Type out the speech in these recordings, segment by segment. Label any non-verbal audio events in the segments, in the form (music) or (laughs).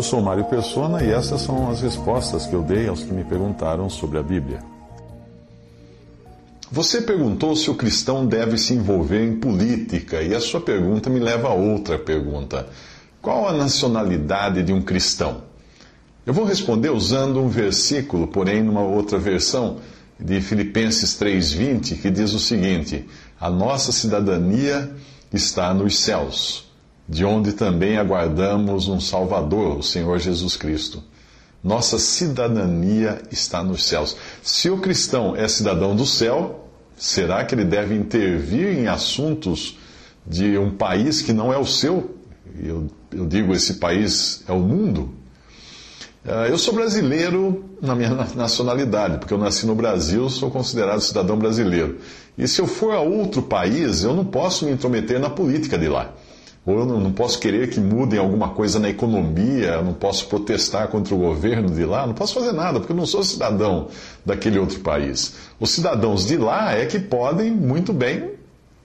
Eu sou Mário Persona e essas são as respostas que eu dei aos que me perguntaram sobre a Bíblia. Você perguntou se o cristão deve se envolver em política, e a sua pergunta me leva a outra pergunta: qual a nacionalidade de um cristão? Eu vou responder usando um versículo, porém numa outra versão, de Filipenses 3,20, que diz o seguinte: A nossa cidadania está nos céus, de onde também aguardamos um Salvador, o Senhor Jesus Cristo. Nossa cidadania está nos céus. Se o cristão é cidadão do céu, será que ele deve intervir em assuntos de um país que não é o seu? Eu, eu digo, esse país é o mundo. Ah, eu sou brasileiro na minha nacionalidade, porque eu nasci no Brasil, sou considerado cidadão brasileiro. E se eu for a outro país, eu não posso me intrometer na política de lá. Ou eu não posso querer que mudem alguma coisa na economia, eu não posso protestar contra o governo de lá, não posso fazer nada, porque eu não sou cidadão daquele outro país. Os cidadãos de lá é que podem muito bem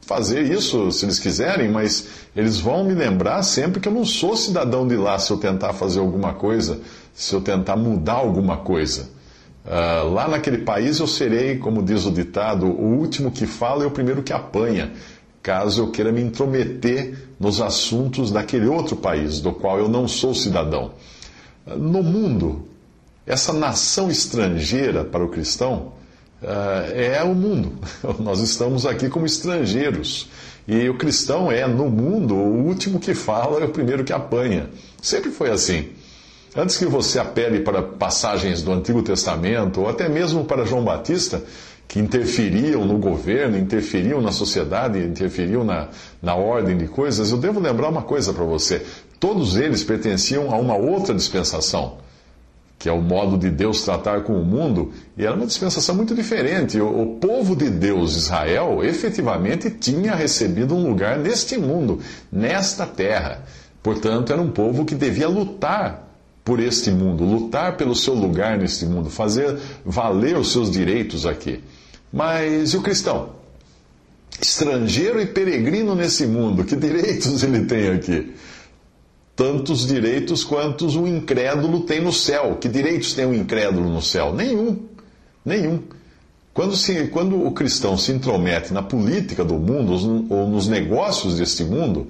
fazer isso se eles quiserem, mas eles vão me lembrar sempre que eu não sou cidadão de lá se eu tentar fazer alguma coisa, se eu tentar mudar alguma coisa. Uh, lá naquele país eu serei, como diz o ditado, o último que fala e o primeiro que apanha caso eu queira me intrometer nos assuntos daquele outro país, do qual eu não sou cidadão. No mundo, essa nação estrangeira para o cristão eh, é o mundo. (laughs) Nós estamos aqui como estrangeiros. E o cristão é, no mundo, o último que fala é o primeiro que apanha. Sempre foi assim. Antes que você apele para passagens do Antigo Testamento, ou até mesmo para João Batista, que interferiam no governo, interferiam na sociedade, interferiam na, na ordem de coisas, eu devo lembrar uma coisa para você. Todos eles pertenciam a uma outra dispensação, que é o modo de Deus tratar com o mundo, e era uma dispensação muito diferente. O, o povo de Deus, Israel, efetivamente tinha recebido um lugar neste mundo, nesta terra. Portanto, era um povo que devia lutar por este mundo, lutar pelo seu lugar neste mundo, fazer valer os seus direitos aqui. Mas e o cristão? Estrangeiro e peregrino nesse mundo, que (laughs) direitos ele tem aqui? Tantos direitos quantos o incrédulo tem no céu. Que direitos tem o incrédulo no céu? Nenhum. Nenhum. Quando, se, quando o cristão se intromete na política do mundo ou nos negócios deste mundo,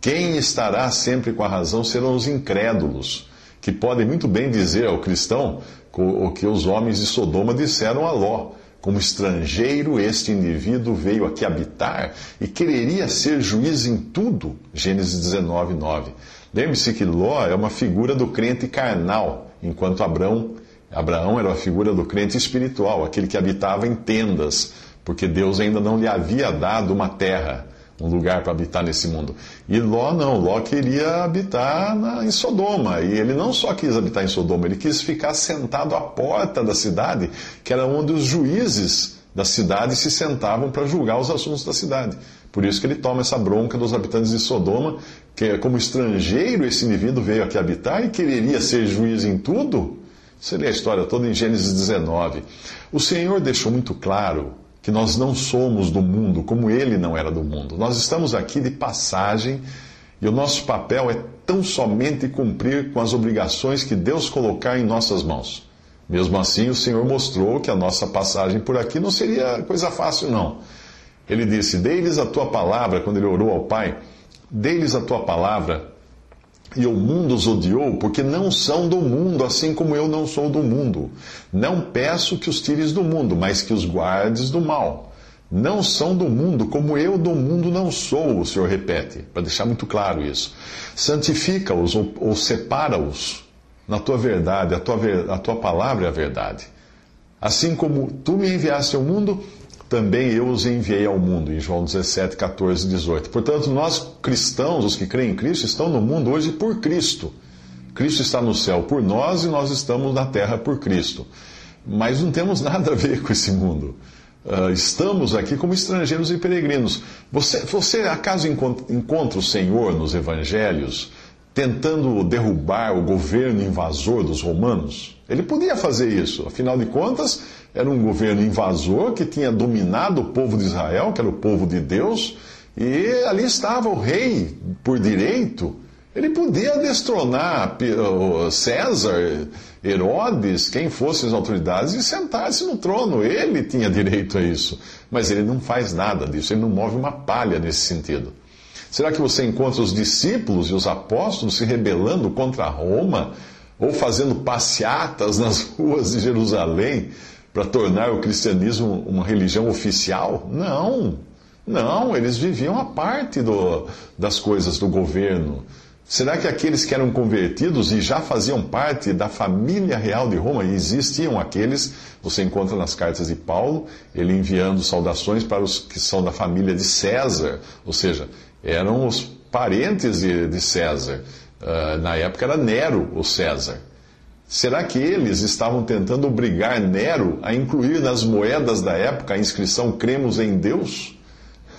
quem estará sempre com a razão serão os incrédulos, que podem muito bem dizer ao cristão o que os homens de Sodoma disseram a Ló como estrangeiro, este indivíduo veio aqui habitar e quereria ser juiz em tudo. Gênesis 19, 9. Lembre-se que Ló é uma figura do crente carnal, enquanto Abraão, Abraão era a figura do crente espiritual, aquele que habitava em tendas, porque Deus ainda não lhe havia dado uma terra um lugar para habitar nesse mundo. E Ló não, Ló queria habitar na, em Sodoma. E ele não só quis habitar em Sodoma, ele quis ficar sentado à porta da cidade, que era onde os juízes da cidade se sentavam para julgar os assuntos da cidade. Por isso que ele toma essa bronca dos habitantes de Sodoma, que como estrangeiro esse indivíduo veio aqui habitar e quereria ser juiz em tudo. Lê a história toda em Gênesis 19. O Senhor deixou muito claro que nós não somos do mundo, como ele não era do mundo. Nós estamos aqui de passagem e o nosso papel é tão somente cumprir com as obrigações que Deus colocar em nossas mãos. Mesmo assim, o Senhor mostrou que a nossa passagem por aqui não seria coisa fácil, não. Ele disse: Dê-lhes a tua palavra, quando ele orou ao Pai, dê-lhes a tua palavra e o mundo os odiou, porque não são do mundo, assim como eu não sou do mundo. Não peço que os tires do mundo, mas que os guardes do mal. Não são do mundo, como eu do mundo não sou, o Senhor repete, para deixar muito claro isso. Santifica-os ou, ou separa-os na tua verdade, a tua, a tua palavra é a verdade. Assim como tu me enviaste ao mundo, também eu os enviei ao mundo, em João 17, 14 e 18. Portanto, nós cristãos, os que creem em Cristo, estão no mundo hoje por Cristo. Cristo está no céu por nós e nós estamos na terra por Cristo. Mas não temos nada a ver com esse mundo. Uh, estamos aqui como estrangeiros e peregrinos. Você, você acaso encontra o Senhor nos evangelhos tentando derrubar o governo invasor dos romanos? Ele podia fazer isso, afinal de contas, era um governo invasor que tinha dominado o povo de Israel, que era o povo de Deus, e ali estava o rei por direito. Ele podia destronar César, Herodes, quem fossem as autoridades, e sentar-se no trono. Ele tinha direito a isso. Mas ele não faz nada disso, ele não move uma palha nesse sentido. Será que você encontra os discípulos e os apóstolos se rebelando contra Roma ou fazendo passeatas nas (laughs) ruas de Jerusalém para tornar o cristianismo uma religião oficial? Não, não, eles viviam a parte do, das coisas do governo. Será que aqueles que eram convertidos e já faziam parte da família real de Roma, e existiam aqueles, você encontra nas cartas de Paulo, ele enviando saudações para os que são da família de César, ou seja, eram os parentes de, de César. Uh, na época era Nero o César. Será que eles estavam tentando obrigar Nero a incluir nas moedas da época a inscrição Cremos em Deus?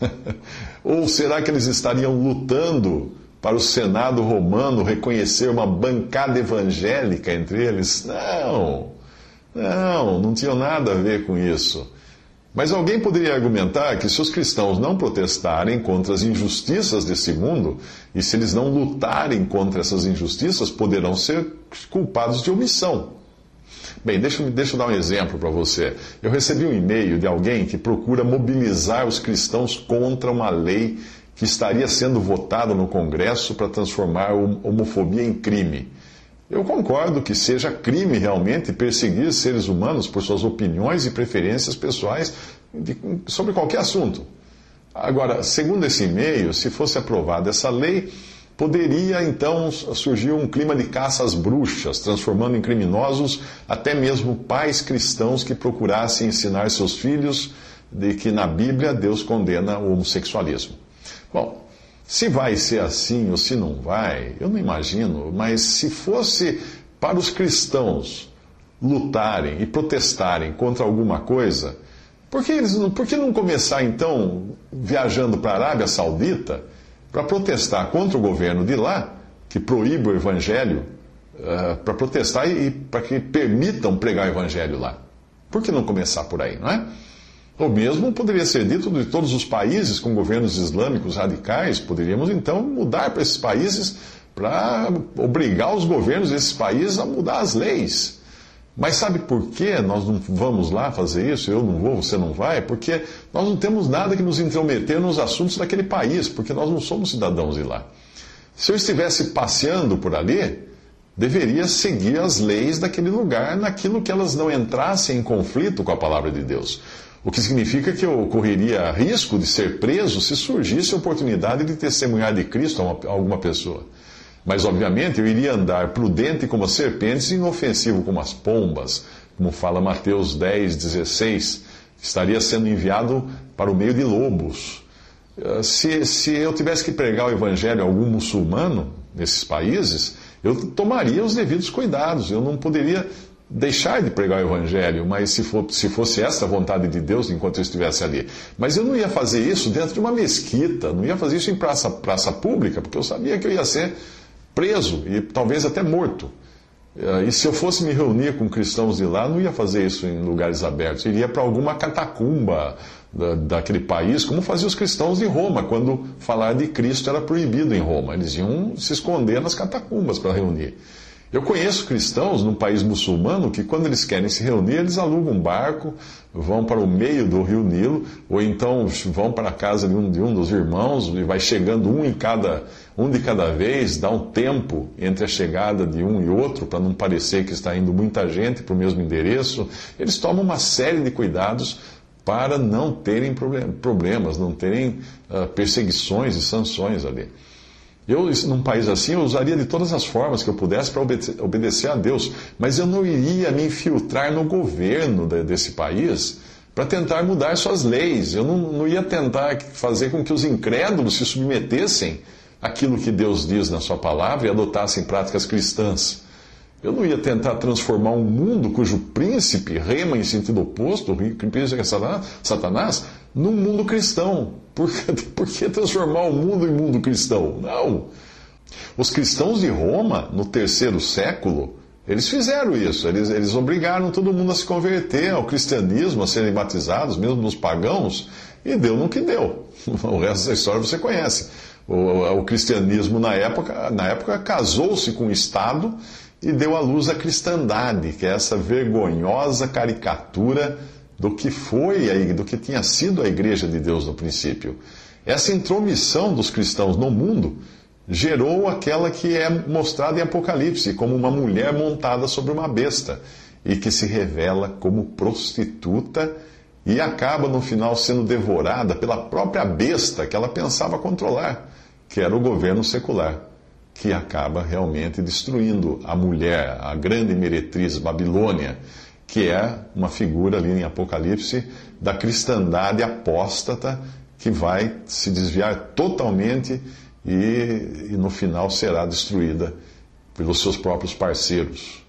(laughs) Ou será que eles estariam lutando para o Senado romano reconhecer uma bancada evangélica entre eles? Não, não, não tinha nada a ver com isso. Mas alguém poderia argumentar que se os cristãos não protestarem contra as injustiças desse mundo, e se eles não lutarem contra essas injustiças, poderão ser culpados de omissão. Bem, deixa, deixa eu dar um exemplo para você. Eu recebi um e-mail de alguém que procura mobilizar os cristãos contra uma lei que estaria sendo votada no Congresso para transformar a homofobia em crime. Eu concordo que seja crime realmente perseguir seres humanos por suas opiniões e preferências pessoais de, sobre qualquer assunto. Agora, segundo esse e-mail, se fosse aprovada essa lei, poderia então surgir um clima de caça às bruxas, transformando em criminosos até mesmo pais cristãos que procurassem ensinar seus filhos de que na Bíblia Deus condena o homossexualismo. Bom, se vai ser assim ou se não vai, eu não imagino, mas se fosse para os cristãos lutarem e protestarem contra alguma coisa, por que, eles, por que não começar então viajando para a Arábia Saudita para protestar contra o governo de lá, que proíbe o evangelho, uh, para protestar e, e para que permitam pregar o evangelho lá? Por que não começar por aí, não é? O mesmo poderia ser dito de todos os países com governos islâmicos radicais. Poderíamos então mudar para esses países para obrigar os governos desses países a mudar as leis. Mas sabe por que nós não vamos lá fazer isso? Eu não vou, você não vai? Porque nós não temos nada que nos intrometer nos assuntos daquele país, porque nós não somos cidadãos de lá. Se eu estivesse passeando por ali, deveria seguir as leis daquele lugar naquilo que elas não entrassem em conflito com a palavra de Deus. O que significa que eu correria risco de ser preso se surgisse a oportunidade de testemunhar de Cristo a, uma, a alguma pessoa. Mas, obviamente, eu iria andar prudente como as serpentes e inofensivo como as pombas, como fala Mateus 10, 16. Estaria sendo enviado para o meio de lobos. Eh, se, se eu tivesse que pregar o evangelho a algum muçulmano nesses países, eu tomaria os devidos cuidados. Eu não poderia deixar de pregar o Evangelho, mas se, for, se fosse essa a vontade de Deus enquanto eu estivesse ali. Mas eu não ia fazer isso dentro de uma mesquita, não ia fazer isso em praça, praça pública, porque eu sabia que eu ia ser preso e talvez até morto. Eh, e se eu fosse me reunir com cristãos de lá, não ia fazer isso em lugares abertos, iria para alguma catacumba da, daquele país, como faziam os cristãos de Roma, quando falar de Cristo era proibido em Roma. Eles iam se esconder nas catacumbas para reunir. Eu conheço cristãos num país muçulmano que, quando eles querem se reunir, eles alugam um barco, vão para o meio do rio Nilo, ou então vão para a casa de um, de um dos irmãos e vai chegando um em cada, um de cada vez, dá um tempo entre a chegada de um e outro, para não parecer que está indo muita gente para o mesmo endereço. Eles tomam uma série de cuidados para não terem problemas, não terem uh, perseguições e sanções ali. Eu, num país assim, eu usaria de todas as formas que eu pudesse para obedecer a Deus, mas eu não iria me infiltrar no governo desse país para tentar mudar suas leis. Eu não, não ia tentar fazer com que os incrédulos se submetessem àquilo que Deus diz na Sua palavra e adotassem práticas cristãs. Eu não ia tentar transformar um mundo cujo príncipe rema em sentido oposto, o príncipe é Satanás, num mundo cristão. Por, (laughs) por que transformar o mundo em mundo cristão? Não. Os cristãos de Roma, no terceiro século, eles fizeram isso. Eles, eles obrigaram todo mundo a se converter ao cristianismo, a serem batizados, mesmo nos pagãos, e deu no que deu. (laughs) O resto da história você conhece. O, o cristianismo, na época, na época casou-se com o Estado e deu à luz a cristandade, que é essa vergonhosa caricatura do que foi, do que tinha sido a Igreja de Deus no princípio. Essa intromissão dos cristãos no mundo gerou aquela que é mostrada em Apocalipse como uma mulher montada sobre uma besta e que se revela como prostituta e acaba no final sendo devorada pela própria besta que ela pensava controlar, que era o governo secular que acaba realmente destruindo a mulher, a grande meretriz Babilônia, que é uma figura ali em Apocalipse da cristandade apóstata que vai se desviar totalmente e, e no final será destruída pelos seus próprios parceiros.